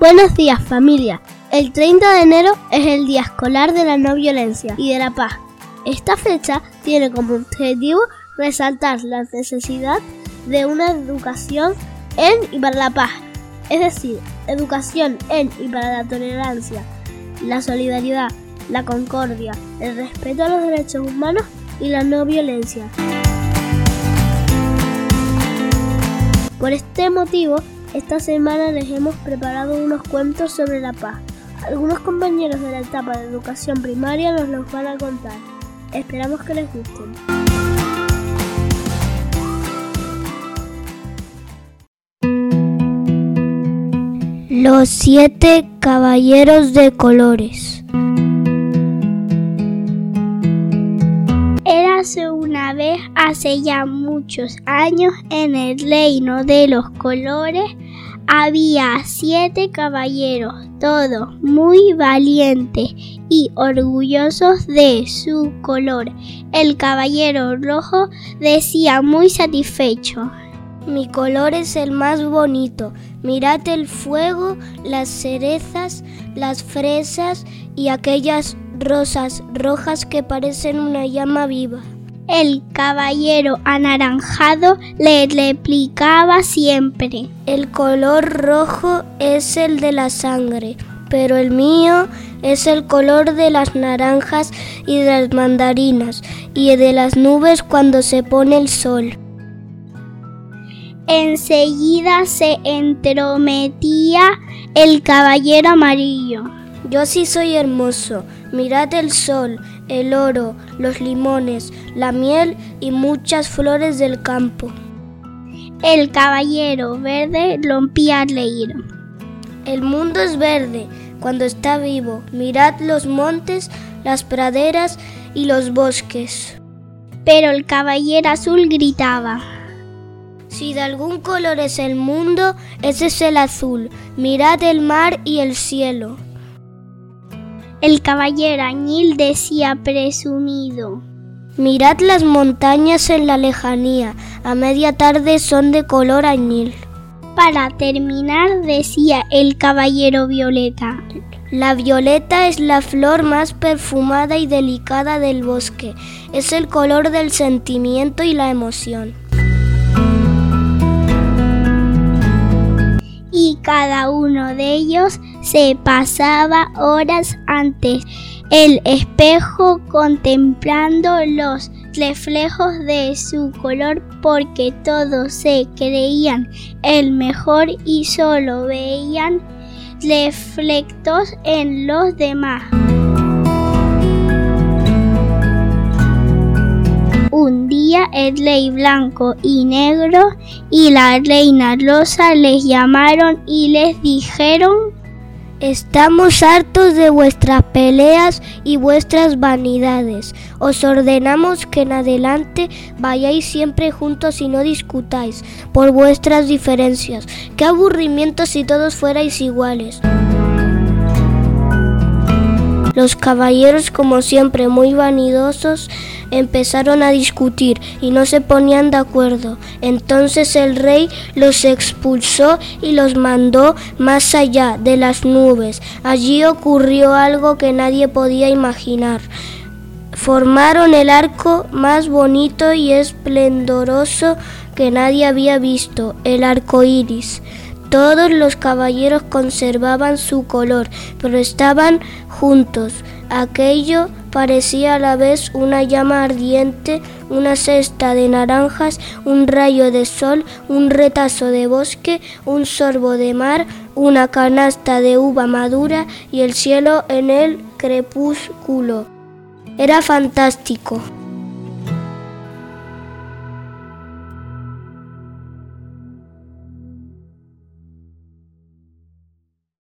Buenos días familia. El 30 de enero es el Día Escolar de la No Violencia y de la Paz. Esta fecha tiene como objetivo resaltar la necesidad de una educación en y para la paz, es decir, educación en y para la tolerancia, la solidaridad, la concordia, el respeto a los derechos humanos y la no violencia. Por este motivo, esta semana les hemos preparado unos cuentos sobre la paz. Algunos compañeros de la etapa de educación primaria nos los van a contar. Esperamos que les gusten. Los siete caballeros de colores. Érase una vez, hace ya muchos años, en el reino de los colores, había siete caballeros, todos muy valientes y orgullosos de su color. El caballero rojo decía muy satisfecho. Mi color es el más bonito. Mirad el fuego, las cerezas, las fresas y aquellas rosas rojas que parecen una llama viva. El caballero anaranjado le replicaba siempre. El color rojo es el de la sangre, pero el mío es el color de las naranjas y de las mandarinas y de las nubes cuando se pone el sol. Enseguida se entrometía el caballero amarillo. Yo sí soy hermoso. Mirad el sol, el oro, los limones, la miel y muchas flores del campo. El caballero verde rompía a reír. El mundo es verde cuando está vivo. Mirad los montes, las praderas y los bosques. Pero el caballero azul gritaba. Si de algún color es el mundo, ese es el azul. Mirad el mar y el cielo. El caballero añil decía presumido. Mirad las montañas en la lejanía, a media tarde son de color añil. Para terminar decía el caballero violeta. La violeta es la flor más perfumada y delicada del bosque. Es el color del sentimiento y la emoción. Y cada uno de ellos se pasaba horas antes el espejo contemplando los reflejos de su color porque todos se creían el mejor y solo veían reflectos en los demás. Día el rey blanco y negro y la reina rosa les llamaron y les dijeron Estamos hartos de vuestras peleas y vuestras vanidades. Os ordenamos que en adelante vayáis siempre juntos y no discutáis por vuestras diferencias. Qué aburrimiento si todos fuerais iguales. Los caballeros, como siempre muy vanidosos, empezaron a discutir y no se ponían de acuerdo. Entonces el rey los expulsó y los mandó más allá de las nubes. Allí ocurrió algo que nadie podía imaginar. Formaron el arco más bonito y esplendoroso que nadie había visto, el arco iris. Todos los caballeros conservaban su color, pero estaban juntos. Aquello parecía a la vez una llama ardiente, una cesta de naranjas, un rayo de sol, un retazo de bosque, un sorbo de mar, una canasta de uva madura y el cielo en el crepúsculo. Era fantástico.